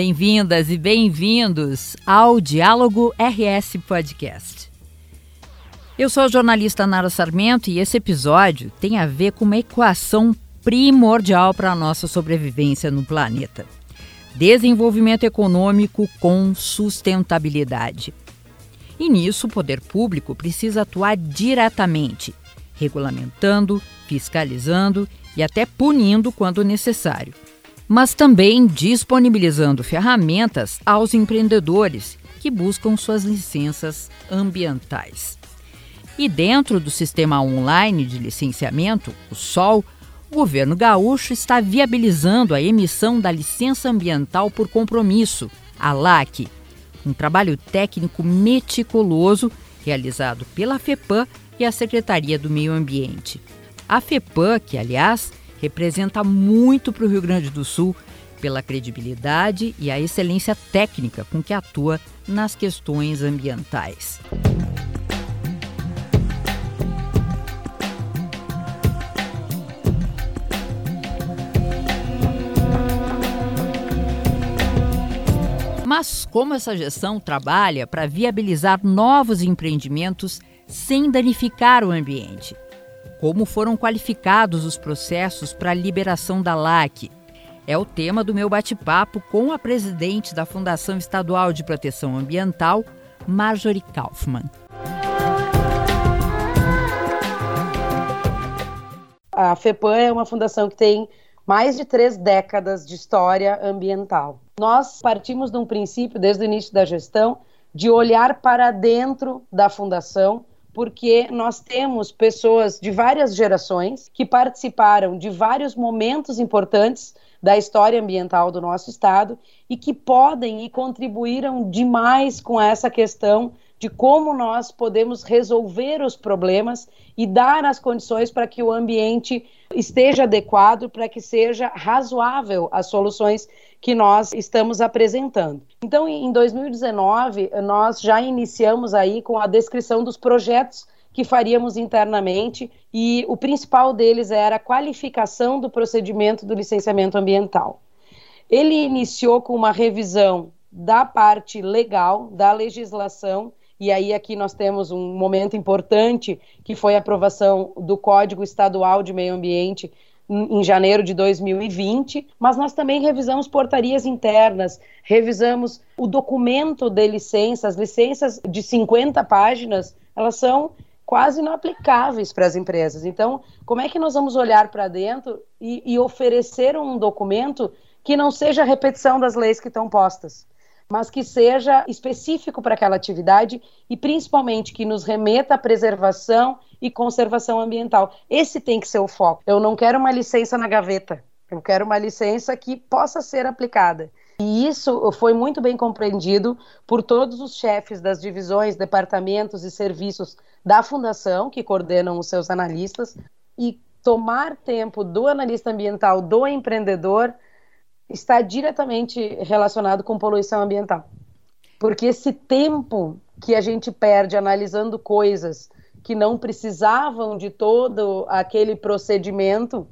Bem-vindas e bem-vindos ao Diálogo RS Podcast. Eu sou a jornalista Nara Sarmento e esse episódio tem a ver com uma equação primordial para a nossa sobrevivência no planeta: desenvolvimento econômico com sustentabilidade. E nisso, o poder público precisa atuar diretamente, regulamentando, fiscalizando e até punindo quando necessário mas também disponibilizando ferramentas aos empreendedores que buscam suas licenças ambientais. E dentro do sistema online de licenciamento, o SOL, o governo gaúcho está viabilizando a emissão da licença ambiental por compromisso, a LAC, um trabalho técnico meticuloso realizado pela FEPAM e a Secretaria do Meio Ambiente. A FEPAM, que aliás representa muito para o Rio Grande do Sul pela credibilidade e a excelência técnica com que atua nas questões ambientais. Mas como essa gestão trabalha para viabilizar novos empreendimentos sem danificar o ambiente? Como foram qualificados os processos para a liberação da LAC? É o tema do meu bate-papo com a presidente da Fundação Estadual de Proteção Ambiental, Marjorie Kaufmann. A FEPAM é uma fundação que tem mais de três décadas de história ambiental. Nós partimos de um princípio, desde o início da gestão, de olhar para dentro da fundação porque nós temos pessoas de várias gerações que participaram de vários momentos importantes da história ambiental do nosso estado e que podem e contribuíram demais com essa questão de como nós podemos resolver os problemas e dar as condições para que o ambiente esteja adequado, para que seja razoável as soluções que nós estamos apresentando. Então, em 2019, nós já iniciamos aí com a descrição dos projetos que faríamos internamente e o principal deles era a qualificação do procedimento do licenciamento ambiental. Ele iniciou com uma revisão da parte legal da legislação e aí aqui nós temos um momento importante que foi a aprovação do Código Estadual de Meio Ambiente em janeiro de 2020, mas nós também revisamos portarias internas, revisamos o documento de licenças, licenças de 50 páginas, elas são quase inaplicáveis para as empresas. Então, como é que nós vamos olhar para dentro e, e oferecer um documento que não seja repetição das leis que estão postas? Mas que seja específico para aquela atividade e principalmente que nos remeta à preservação e conservação ambiental. Esse tem que ser o foco. Eu não quero uma licença na gaveta. Eu quero uma licença que possa ser aplicada. E isso foi muito bem compreendido por todos os chefes das divisões, departamentos e serviços da fundação, que coordenam os seus analistas, e tomar tempo do analista ambiental, do empreendedor, está diretamente relacionado com poluição ambiental. Porque esse tempo que a gente perde analisando coisas que não precisavam de todo aquele procedimento,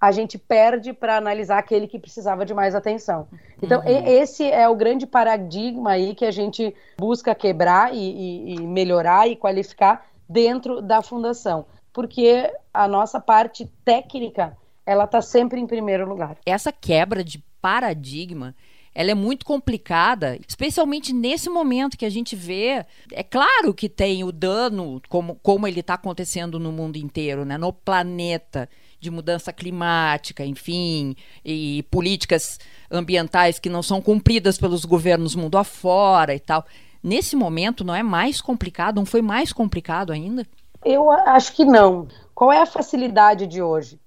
a gente perde para analisar aquele que precisava de mais atenção. Então, uhum. esse é o grande paradigma aí que a gente busca quebrar e, e, e melhorar e qualificar dentro da fundação, porque a nossa parte técnica ela está sempre em primeiro lugar. Essa quebra de paradigma ela é muito complicada, especialmente nesse momento que a gente vê. É claro que tem o dano, como, como ele está acontecendo no mundo inteiro, né? no planeta, de mudança climática, enfim, e políticas ambientais que não são cumpridas pelos governos mundo afora e tal. Nesse momento, não é mais complicado? Não foi mais complicado ainda? Eu acho que não. Qual é a facilidade de hoje?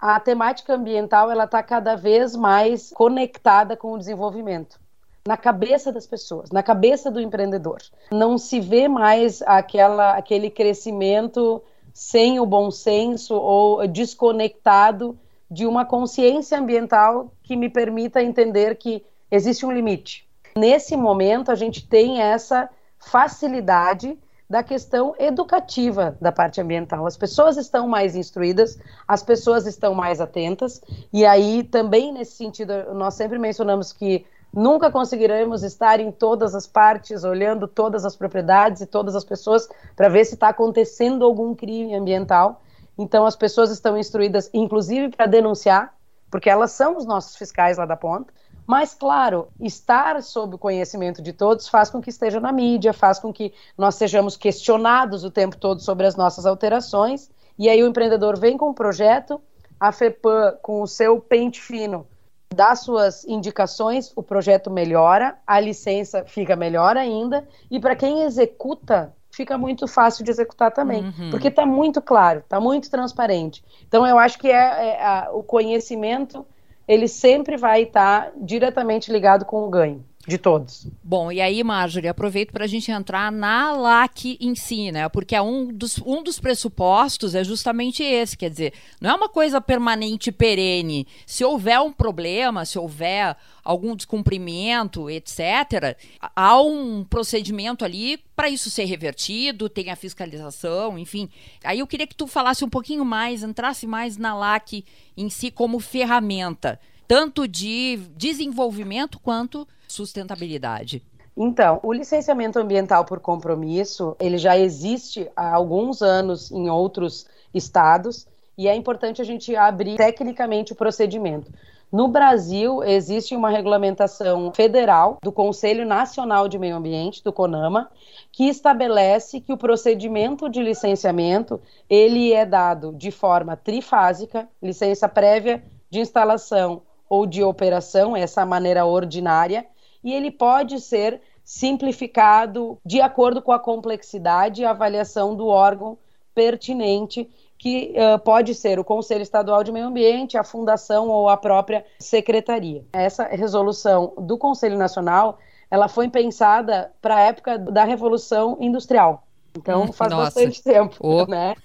A temática ambiental ela está cada vez mais conectada com o desenvolvimento na cabeça das pessoas, na cabeça do empreendedor. Não se vê mais aquela, aquele crescimento sem o bom senso ou desconectado de uma consciência ambiental que me permita entender que existe um limite. Nesse momento, a gente tem essa facilidade da questão educativa da parte ambiental. As pessoas estão mais instruídas, as pessoas estão mais atentas, e aí também nesse sentido, nós sempre mencionamos que Nunca conseguiremos estar em todas as partes, olhando todas as propriedades e todas as pessoas para ver se está acontecendo algum crime ambiental. Então, as pessoas estão instruídas, inclusive, para denunciar, porque elas são os nossos fiscais lá da ponta. Mas, claro, estar sob o conhecimento de todos faz com que esteja na mídia, faz com que nós sejamos questionados o tempo todo sobre as nossas alterações. E aí o empreendedor vem com um projeto, a FEPAM, com o seu pente fino, dá suas indicações, o projeto melhora, a licença fica melhor ainda, e para quem executa, fica muito fácil de executar também, uhum. porque está muito claro, está muito transparente. Então eu acho que é, é a, o conhecimento ele sempre vai estar diretamente ligado com o ganho de todos. Bom, e aí, Marjorie, aproveito para a gente entrar na LAC em si, né? Porque é um dos, um dos pressupostos é justamente esse, quer dizer, não é uma coisa permanente perene. Se houver um problema, se houver algum descumprimento, etc., há um procedimento ali para isso ser revertido, tem a fiscalização, enfim. Aí eu queria que tu falasse um pouquinho mais, entrasse mais na LAC em si como ferramenta tanto de desenvolvimento quanto sustentabilidade? Então, o licenciamento ambiental por compromisso, ele já existe há alguns anos em outros estados e é importante a gente abrir tecnicamente o procedimento. No Brasil, existe uma regulamentação federal do Conselho Nacional de Meio Ambiente, do CONAMA, que estabelece que o procedimento de licenciamento, ele é dado de forma trifásica, licença prévia de instalação ou de operação, essa maneira ordinária, e ele pode ser simplificado de acordo com a complexidade e avaliação do órgão pertinente, que uh, pode ser o Conselho Estadual de Meio Ambiente, a Fundação ou a própria Secretaria. Essa resolução do Conselho Nacional, ela foi pensada para a época da Revolução Industrial. Então hum, faz Nossa. bastante tempo, oh. né?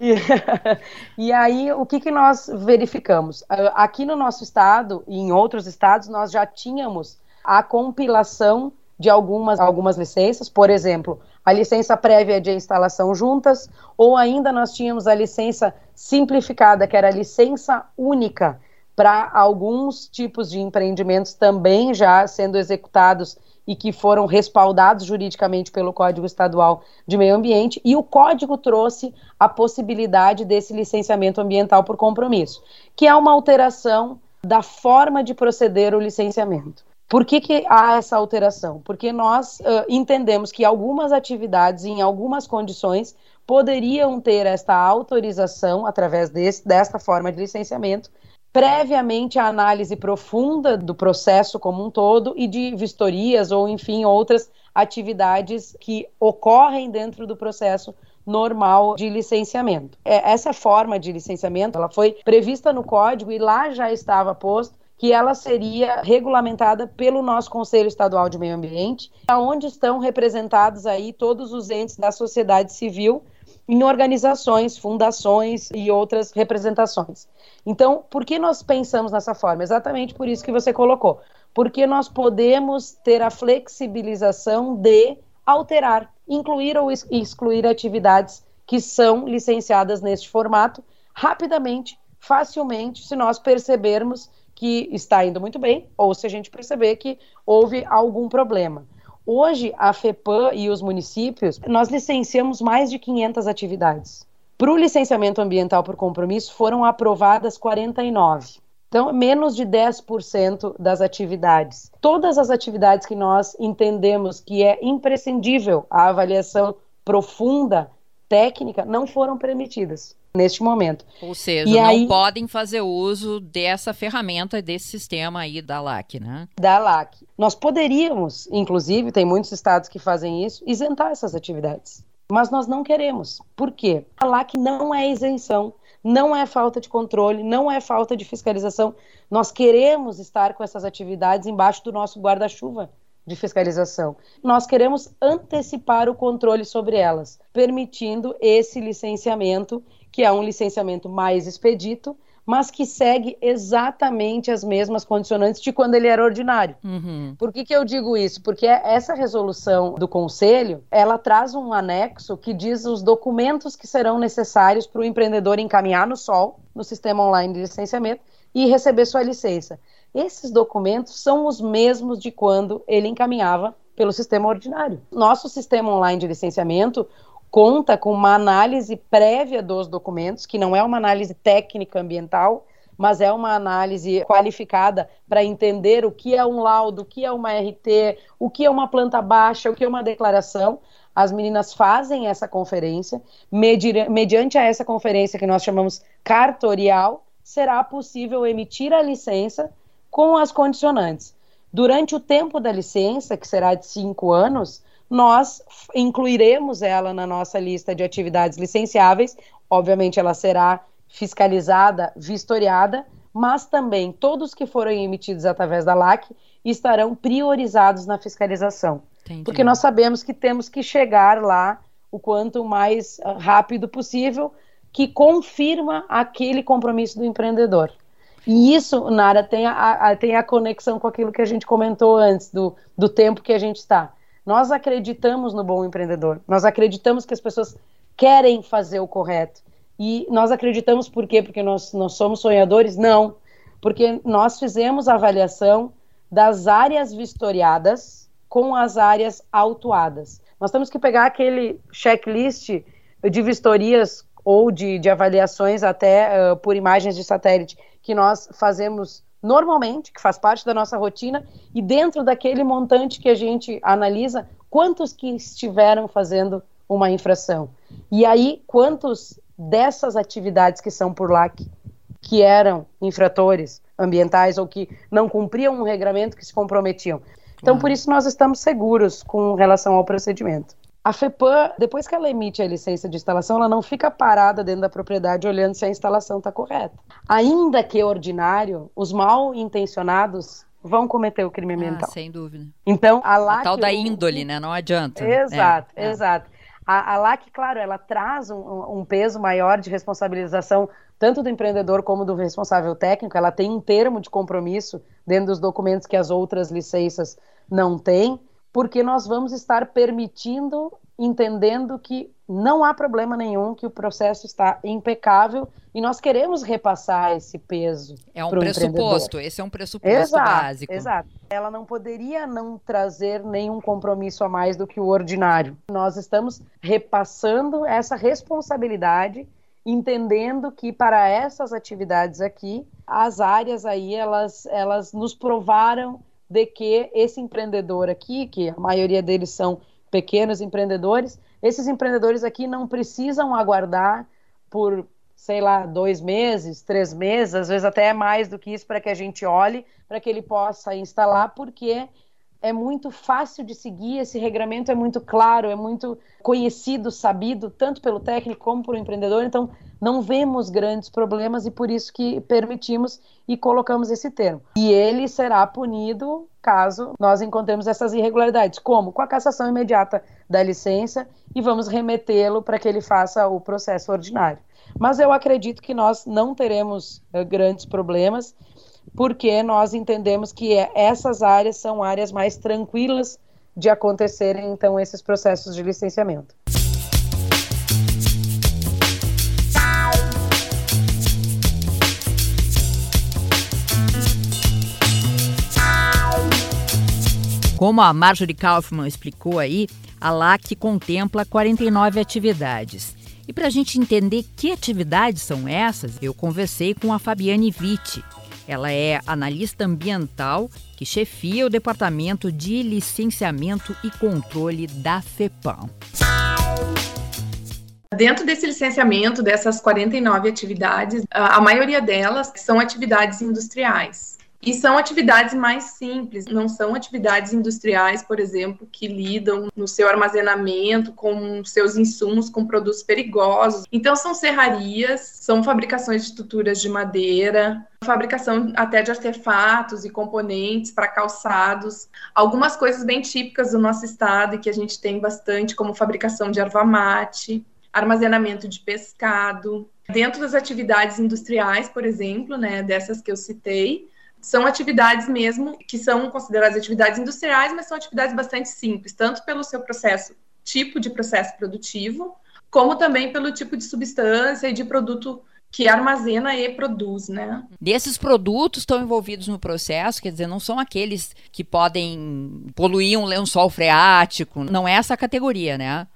E, e, aí o que, que nós verificamos? Aqui no nosso estado e em outros estados nós já tínhamos a compilação de algumas, algumas licenças, por exemplo, a licença prévia de instalação juntas, ou ainda nós tínhamos a licença simplificada, que era a licença única para alguns tipos de empreendimentos também já sendo executados e que foram respaldados juridicamente pelo Código Estadual de Meio Ambiente, e o código trouxe a possibilidade desse licenciamento ambiental por compromisso, que é uma alteração da forma de proceder o licenciamento. Por que, que há essa alteração? Porque nós uh, entendemos que algumas atividades, em algumas condições, poderiam ter esta autorização através desse, desta forma de licenciamento, previamente a análise profunda do processo como um todo e de vistorias ou, enfim, outras atividades que ocorrem dentro do processo normal de licenciamento. É, essa forma de licenciamento, ela foi prevista no código e lá já estava posto que ela seria regulamentada pelo nosso Conselho Estadual de Meio Ambiente, onde estão representados aí todos os entes da sociedade civil em organizações, fundações e outras representações. Então, por que nós pensamos nessa forma? Exatamente por isso que você colocou. Porque nós podemos ter a flexibilização de alterar, incluir ou excluir atividades que são licenciadas neste formato rapidamente, facilmente, se nós percebermos que está indo muito bem ou se a gente perceber que houve algum problema. Hoje, a FEPAM e os municípios, nós licenciamos mais de 500 atividades. Para o licenciamento ambiental por compromisso, foram aprovadas 49. Então, menos de 10% das atividades. Todas as atividades que nós entendemos que é imprescindível a avaliação profunda, técnica, não foram permitidas neste momento. Ou seja, e não aí, podem fazer uso dessa ferramenta, desse sistema aí da LAC, né? Da LAC. Nós poderíamos, inclusive, tem muitos estados que fazem isso, isentar essas atividades. Mas nós não queremos. Por quê? A LAC não é isenção, não é falta de controle, não é falta de fiscalização. Nós queremos estar com essas atividades embaixo do nosso guarda-chuva de fiscalização. Nós queremos antecipar o controle sobre elas, permitindo esse licenciamento que é um licenciamento mais expedito, mas que segue exatamente as mesmas condicionantes de quando ele era ordinário. Uhum. Por que, que eu digo isso? Porque essa resolução do Conselho, ela traz um anexo que diz os documentos que serão necessários para o empreendedor encaminhar no SOL, no Sistema Online de Licenciamento, e receber sua licença. Esses documentos são os mesmos de quando ele encaminhava pelo sistema ordinário. Nosso sistema online de licenciamento conta com uma análise prévia dos documentos, que não é uma análise técnica ambiental, mas é uma análise qualificada para entender o que é um laudo, o que é uma RT, o que é uma planta baixa, o que é uma declaração. As meninas fazem essa conferência, mediante a essa conferência que nós chamamos cartorial, será possível emitir a licença com as condicionantes. Durante o tempo da licença, que será de cinco anos, nós incluiremos ela na nossa lista de atividades licenciáveis. Obviamente, ela será fiscalizada, vistoriada, mas também todos que forem emitidos através da LAC estarão priorizados na fiscalização. Entendi. Porque nós sabemos que temos que chegar lá o quanto mais ah, rápido possível, que confirma aquele compromisso do empreendedor. E isso, Nara, tem a, a, tem a conexão com aquilo que a gente comentou antes, do, do tempo que a gente está. Nós acreditamos no bom empreendedor, nós acreditamos que as pessoas querem fazer o correto. E nós acreditamos por quê? Porque nós, nós somos sonhadores? Não. Porque nós fizemos a avaliação das áreas vistoriadas com as áreas autuadas. Nós temos que pegar aquele checklist de vistorias ou de, de avaliações até uh, por imagens de satélite que nós fazemos normalmente, que faz parte da nossa rotina, e dentro daquele montante que a gente analisa, quantos que estiveram fazendo uma infração. E aí, quantos dessas atividades que são por lá que, que eram infratores ambientais ou que não cumpriam um regramento que se comprometiam. Então, uhum. por isso, nós estamos seguros com relação ao procedimento. A FEPAM, depois que ela emite a licença de instalação, ela não fica parada dentro da propriedade olhando se a instalação está correta. Ainda que ordinário, os mal intencionados vão cometer o crime ah, ambiental. sem dúvida. Então, a LAC... A tal da índole, né? Não adianta. Exato, é, exato. A, a LAC, claro, ela traz um, um peso maior de responsabilização tanto do empreendedor como do responsável técnico. Ela tem um termo de compromisso dentro dos documentos que as outras licenças não têm porque nós vamos estar permitindo, entendendo que não há problema nenhum, que o processo está impecável e nós queremos repassar esse peso. É um pressuposto, esse é um pressuposto exato, básico. Exato. Ela não poderia não trazer nenhum compromisso a mais do que o ordinário. Nós estamos repassando essa responsabilidade entendendo que para essas atividades aqui, as áreas aí, elas, elas nos provaram de que esse empreendedor aqui, que a maioria deles são pequenos empreendedores, esses empreendedores aqui não precisam aguardar por, sei lá, dois meses, três meses, às vezes até mais do que isso, para que a gente olhe, para que ele possa instalar, porque é muito fácil de seguir, esse regramento é muito claro, é muito conhecido, sabido, tanto pelo técnico como pelo empreendedor, então não vemos grandes problemas e por isso que permitimos e colocamos esse termo. E ele será punido caso nós encontremos essas irregularidades. Como? Com a cassação imediata da licença e vamos remetê-lo para que ele faça o processo ordinário. Mas eu acredito que nós não teremos uh, grandes problemas porque nós entendemos que essas áreas são áreas mais tranquilas de acontecerem, então, esses processos de licenciamento. Como a Marjorie Kaufman explicou aí, a LAC contempla 49 atividades. E para a gente entender que atividades são essas, eu conversei com a Fabiane Vitti, ela é analista ambiental que chefia o Departamento de Licenciamento e Controle da FEPAM. Dentro desse licenciamento, dessas 49 atividades, a maioria delas são atividades industriais. E são atividades mais simples, não são atividades industriais, por exemplo, que lidam no seu armazenamento com seus insumos com produtos perigosos. Então, são serrarias, são fabricações de estruturas de madeira, fabricação até de artefatos e componentes para calçados, algumas coisas bem típicas do nosso estado e que a gente tem bastante, como fabricação de erva mate, armazenamento de pescado. Dentro das atividades industriais, por exemplo, né, dessas que eu citei, são atividades mesmo que são consideradas atividades industriais, mas são atividades bastante simples, tanto pelo seu processo, tipo de processo produtivo, como também pelo tipo de substância e de produto que armazena e produz, né? Desses produtos estão envolvidos no processo, quer dizer, não são aqueles que podem poluir um lençol freático, não é essa categoria, né?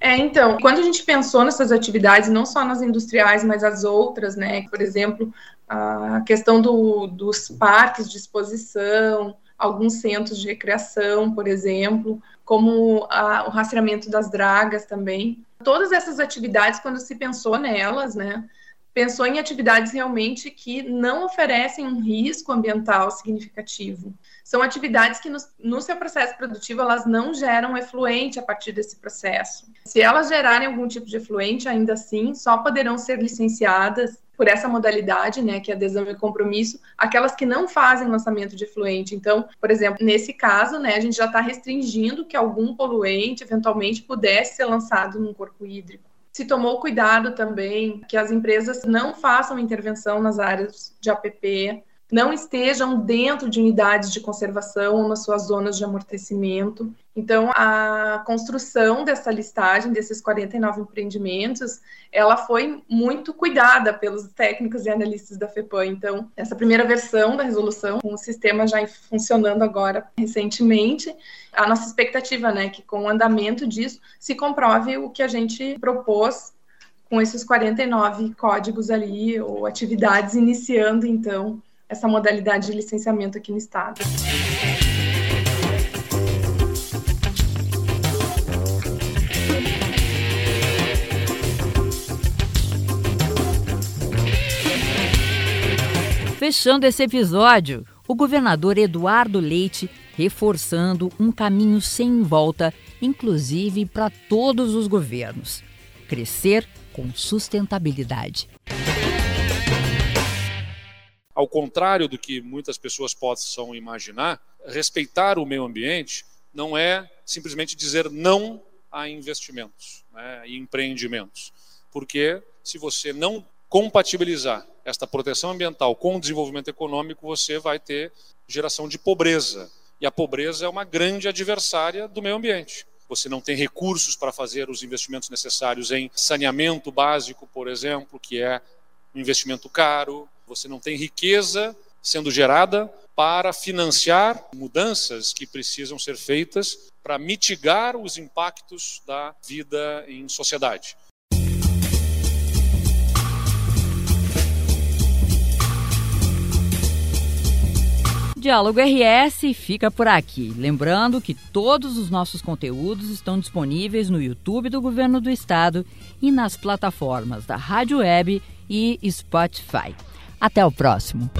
É, então, quando a gente pensou nessas atividades, não só nas industriais, mas as outras, né? Por exemplo, a questão do, dos parques de exposição, alguns centros de recreação, por exemplo, como a, o rastreamento das dragas também. Todas essas atividades, quando se pensou nelas, né? Pensou em atividades realmente que não oferecem um risco ambiental significativo. São atividades que no, no, seu processo produtivo elas não geram efluente a partir desse processo. Se elas gerarem algum tipo de efluente, ainda assim, só poderão ser licenciadas por essa modalidade, né, que é adesão e compromisso, aquelas que não fazem lançamento de efluente. Então, por exemplo, nesse caso, né, a gente já está restringindo que algum poluente eventualmente pudesse ser lançado num corpo hídrico se tomou cuidado também que as empresas não façam intervenção nas áreas de APP, não estejam dentro de unidades de conservação ou nas suas zonas de amortecimento. Então, a construção dessa listagem, desses 49 empreendimentos, ela foi muito cuidada pelos técnicos e analistas da FEPAM. Então, essa primeira versão da resolução, o sistema já funcionando agora recentemente, a nossa expectativa, né, que com o andamento disso se comprove o que a gente propôs com esses 49 códigos ali, ou atividades, iniciando, então, essa modalidade de licenciamento aqui no estado. Fechando esse episódio, o governador Eduardo Leite reforçando um caminho sem volta, inclusive para todos os governos: crescer com sustentabilidade. Ao contrário do que muitas pessoas possam imaginar, respeitar o meio ambiente não é simplesmente dizer não a investimentos né, e empreendimentos. Porque se você não compatibilizar esta proteção ambiental com o desenvolvimento econômico, você vai ter geração de pobreza. E a pobreza é uma grande adversária do meio ambiente. Você não tem recursos para fazer os investimentos necessários em saneamento básico, por exemplo, que é um investimento caro, você não tem riqueza sendo gerada para financiar mudanças que precisam ser feitas para mitigar os impactos da vida em sociedade. Diálogo RS fica por aqui. Lembrando que todos os nossos conteúdos estão disponíveis no YouTube do Governo do Estado e nas plataformas da Rádio Web e Spotify. Até o próximo.